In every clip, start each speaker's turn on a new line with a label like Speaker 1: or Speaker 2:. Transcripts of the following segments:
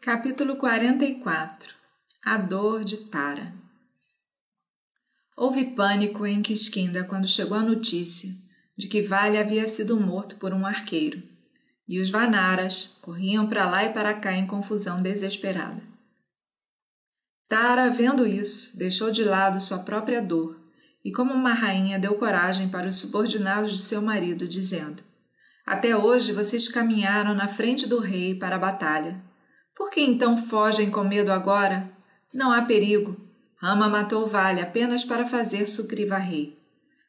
Speaker 1: Capítulo 44 A dor de Tara. Houve pânico em Quisquinda quando chegou a notícia de que Vale havia sido morto por um arqueiro, e os Vanaras corriam para lá e para cá em confusão desesperada. Tara, vendo isso, deixou de lado sua própria dor e, como uma rainha, deu coragem para os subordinados de seu marido, dizendo: Até hoje vocês caminharam na frente do rei para a batalha por que então fogem com medo agora? Não há perigo. Rama matou Vale apenas para fazer Sugriva rei.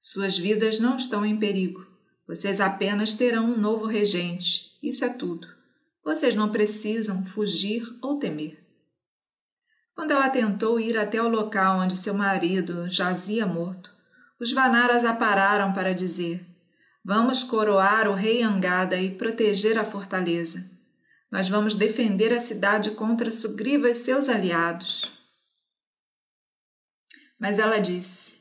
Speaker 1: Suas vidas não estão em perigo. Vocês apenas terão um novo regente. Isso é tudo. Vocês não precisam fugir ou temer. Quando ela tentou ir até o local onde seu marido jazia morto, os Vanaras a pararam para dizer: Vamos coroar o rei Angada e proteger a fortaleza. Nós vamos defender a cidade contra Sugriva e seus aliados. Mas ela disse: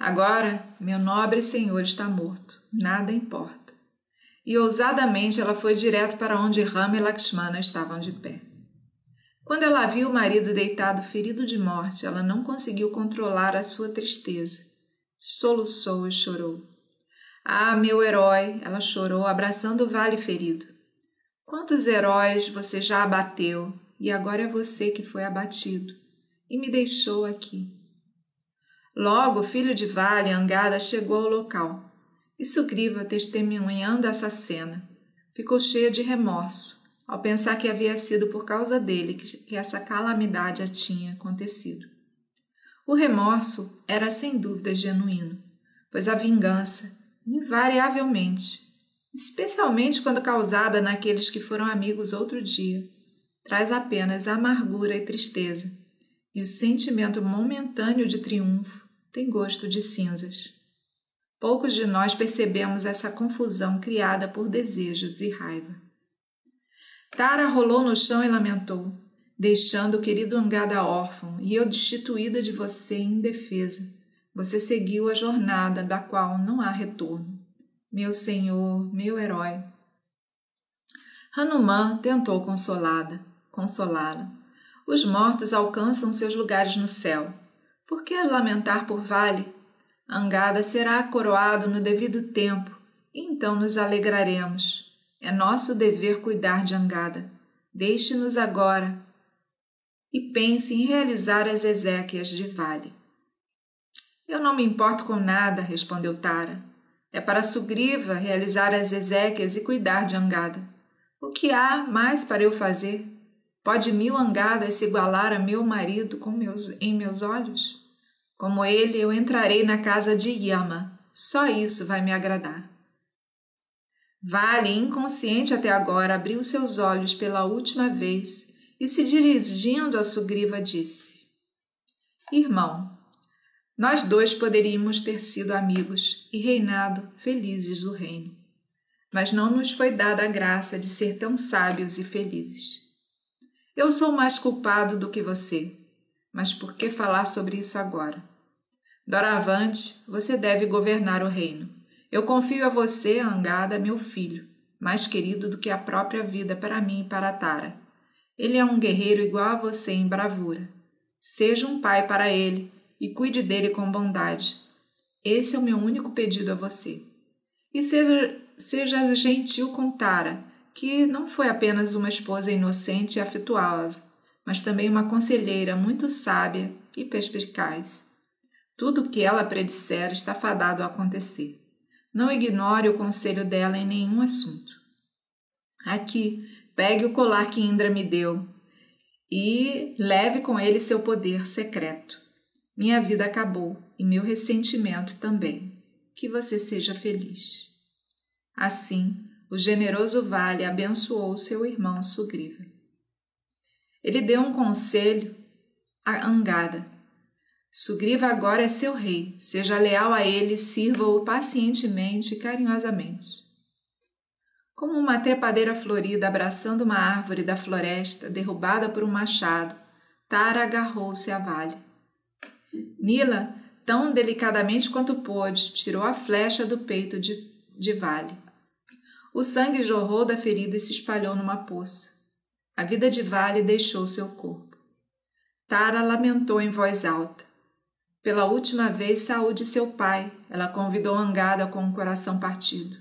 Speaker 1: Agora meu nobre senhor está morto, nada importa. E ousadamente ela foi direto para onde Rama e Lakshmana estavam de pé. Quando ela viu o marido deitado ferido de morte, ela não conseguiu controlar a sua tristeza. Soluçou e chorou. Ah, meu herói! Ela chorou, abraçando o vale ferido. Quantos heróis você já abateu e agora é você que foi abatido e me deixou aqui. Logo, o filho de Vale, Angada, chegou ao local e Sugriva, testemunhando essa cena, ficou cheia de remorso ao pensar que havia sido por causa dele que essa calamidade tinha acontecido. O remorso era sem dúvida genuíno, pois a vingança, invariavelmente, especialmente quando causada naqueles que foram amigos outro dia, traz apenas amargura e tristeza, e o sentimento momentâneo de triunfo tem gosto de cinzas. Poucos de nós percebemos essa confusão criada por desejos e raiva. Tara rolou no chão e lamentou, deixando o querido Angada órfão e eu destituída de você indefesa. Você seguiu a jornada da qual não há retorno meu senhor, meu herói. Hanuman tentou consolada, consolá-la. Os mortos alcançam seus lugares no céu. Por que lamentar por vale? Angada será coroado no devido tempo, e então nos alegraremos. É nosso dever cuidar de Angada. Deixe-nos agora e pense em realizar as exéquias de Vale. Eu não me importo com nada, respondeu Tara. É para Sugriva realizar as exéquias e cuidar de Angada. O que há mais para eu fazer? Pode mil Angadas se igualar a meu marido meus, em meus olhos? Como ele, eu entrarei na casa de Yama. Só isso vai me agradar. Vale, inconsciente até agora, abriu seus olhos pela última vez e, se dirigindo a Sugriva, disse: Irmão, nós dois poderíamos ter sido amigos e reinado felizes o reino. Mas não nos foi dada a graça de ser tão sábios e felizes. Eu sou mais culpado do que você, mas por que falar sobre isso agora? Doravante, você deve governar o reino. Eu confio a você, Angada, meu filho, mais querido do que a própria vida para mim e para Tara. Ele é um guerreiro igual a você em bravura. Seja um pai para ele e cuide dele com bondade. Esse é o meu único pedido a você. E seja, seja gentil com Tara, que não foi apenas uma esposa inocente e afetuosa, mas também uma conselheira muito sábia e perspicaz. Tudo o que ela predissera está fadado a acontecer. Não ignore o conselho dela em nenhum assunto. Aqui, pegue o colar que Indra me deu e leve com ele seu poder secreto. Minha vida acabou e meu ressentimento também. Que você seja feliz. Assim, o generoso Vale abençoou seu irmão Sugriva. Ele deu um conselho a Angada. Sugriva agora é seu rei, seja leal a ele, sirva-o pacientemente e carinhosamente. Como uma trepadeira florida abraçando uma árvore da floresta derrubada por um machado, Tara agarrou-se a Vale. Nila, tão delicadamente quanto pôde, tirou a flecha do peito de, de Vale. O sangue jorrou da ferida e se espalhou numa poça. A vida de Vale deixou seu corpo. Tara lamentou em voz alta. Pela última vez saúde seu pai, ela convidou Angada com o coração partido.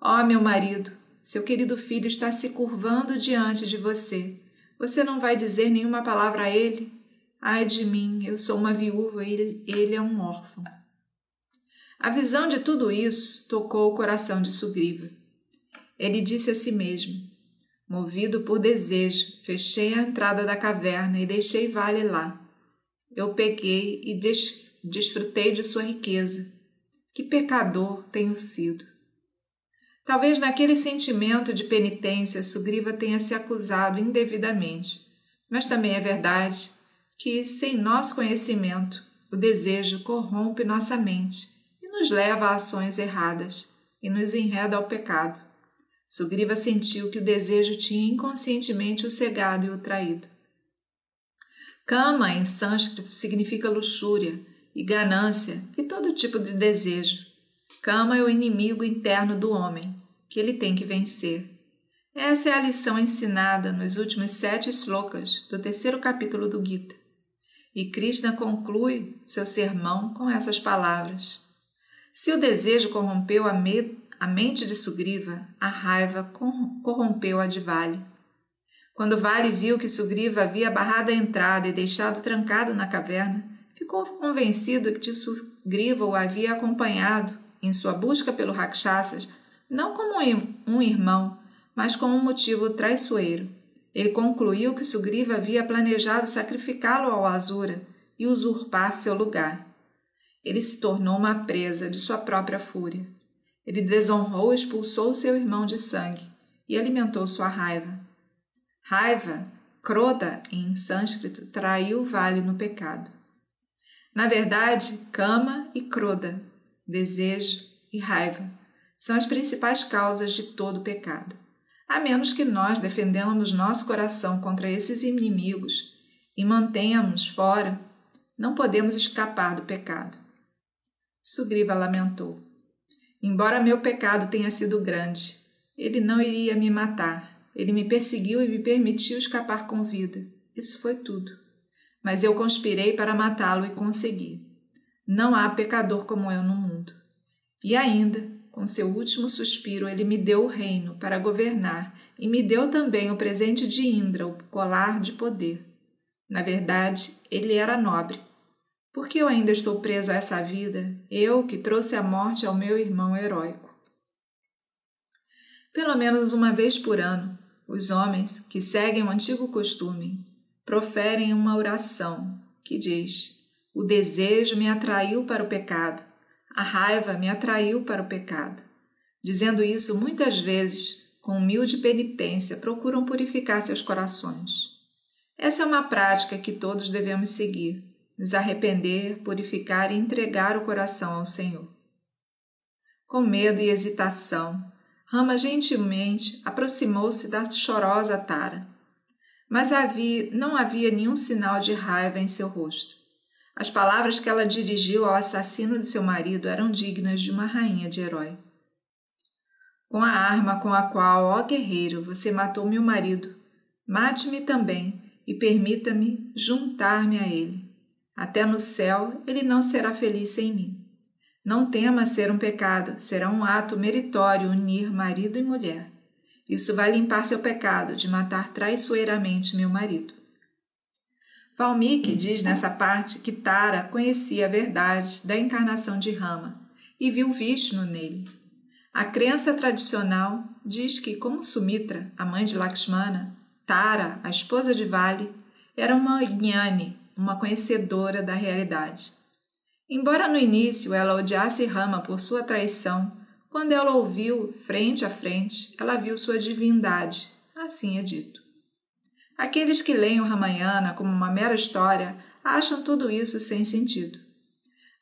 Speaker 1: Ó oh, meu marido, seu querido filho está se curvando diante de você. Você não vai dizer nenhuma palavra a ele? Ai de mim, eu sou uma viúva e ele, é um órfão. A visão de tudo isso tocou o coração de Sugriva. Ele disse a si mesmo: Movido por desejo, fechei a entrada da caverna e deixei Vale lá. Eu peguei e des desfrutei de sua riqueza. Que pecador tenho sido! Talvez naquele sentimento de penitência Sugriva tenha se acusado indevidamente, mas também é verdade que, sem nosso conhecimento, o desejo corrompe nossa mente e nos leva a ações erradas e nos enreda ao pecado. Sugriva sentiu que o desejo tinha inconscientemente o cegado e o traído. Kama, em sânscrito, significa luxúria e ganância e todo tipo de desejo. Kama é o inimigo interno do homem, que ele tem que vencer. Essa é a lição ensinada nos últimos sete slokas do terceiro capítulo do Gita. E Krishna conclui seu sermão com essas palavras. Se o desejo corrompeu a, me a mente de Sugriva, a raiva corrompeu a de Vale. Quando Vale viu que Sugriva havia barrado a entrada e deixado trancado na caverna, ficou convencido que Sugriva o havia acompanhado em sua busca pelo Rakshasas, não como um irmão, mas como um motivo traiçoeiro. Ele concluiu que Sugriva havia planejado sacrificá-lo ao Asura e usurpar seu lugar. Ele se tornou uma presa de sua própria fúria. Ele desonrou e expulsou seu irmão de sangue e alimentou sua raiva. Raiva, Kroda, em sânscrito, traiu o vale no pecado. Na verdade, Kama e Kroda, desejo e raiva, são as principais causas de todo pecado a menos que nós defendamos nosso coração contra esses inimigos e mantenhamos fora, não podemos escapar do pecado. Sugriva lamentou. Embora meu pecado tenha sido grande, ele não iria me matar. Ele me perseguiu e me permitiu escapar com vida. Isso foi tudo. Mas eu conspirei para matá-lo e consegui. Não há pecador como eu no mundo. E ainda, com seu último suspiro, ele me deu o reino para governar e me deu também o presente de Indra, o colar de poder. Na verdade, ele era nobre. Por que eu ainda estou preso a essa vida, eu que trouxe a morte ao meu irmão heróico? Pelo menos uma vez por ano, os homens que seguem o antigo costume proferem uma oração que diz: O desejo me atraiu para o pecado, a raiva me atraiu para o pecado. Dizendo isso muitas vezes, com humilde penitência, procuram purificar seus corações. Essa é uma prática que todos devemos seguir, nos arrepender, purificar e entregar o coração ao Senhor. Com medo e hesitação, Rama gentilmente aproximou-se da chorosa Tara, mas havia, não havia nenhum sinal de raiva em seu rosto. As palavras que ela dirigiu ao assassino de seu marido eram dignas de uma rainha de herói. Com a arma com a qual, ó guerreiro, você matou meu marido, mate-me também e permita-me juntar-me a ele. Até no céu ele não será feliz sem mim. Não tema ser um pecado, será um ato meritório unir marido e mulher. Isso vai limpar seu pecado de matar traiçoeiramente meu marido. Valmiki diz nessa parte que Tara conhecia a verdade da encarnação de Rama e viu Vishnu nele. A crença tradicional diz que, como Sumitra, a mãe de Lakshmana, Tara, a esposa de Vali, era uma Jnani, uma conhecedora da realidade. Embora no início ela odiasse Rama por sua traição, quando ela ouviu frente a frente, ela viu sua divindade, assim é dito. Aqueles que leem o Ramayana como uma mera história acham tudo isso sem sentido.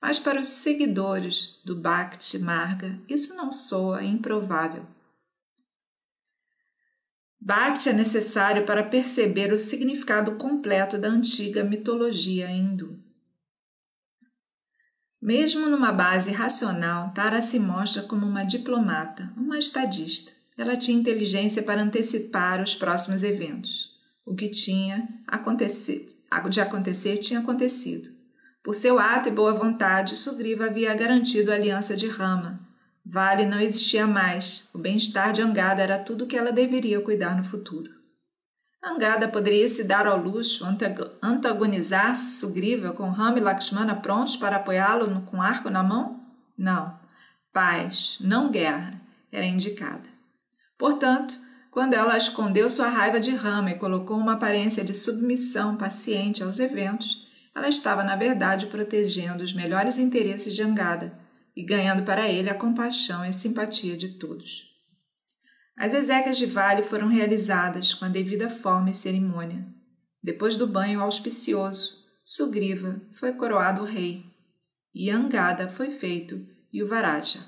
Speaker 1: Mas para os seguidores do Bhakti Marga, isso não soa improvável. Bhakti é necessário para perceber o significado completo da antiga mitologia hindu. Mesmo numa base racional, Tara se mostra como uma diplomata, uma estadista. Ela tinha inteligência para antecipar os próximos eventos. O que tinha acontecido, de acontecer tinha acontecido. Por seu ato e boa vontade, Sugriva havia garantido a aliança de Rama. Vale não existia mais. O bem-estar de Angada era tudo que ela deveria cuidar no futuro. Angada poderia se dar ao luxo, antagonizar Sugriva com Rama e Lakshmana prontos para apoiá-lo com arco na mão? Não. Paz, não guerra, era indicada. Portanto, quando ela escondeu sua raiva de Rama e colocou uma aparência de submissão paciente aos eventos, ela estava, na verdade, protegendo os melhores interesses de Angada e ganhando para ele a compaixão e a simpatia de todos. As exéquias de vale foram realizadas com a devida forma e cerimônia. Depois do banho auspicioso, Sugriva foi coroado rei, e Angada foi feito Yuvaraja.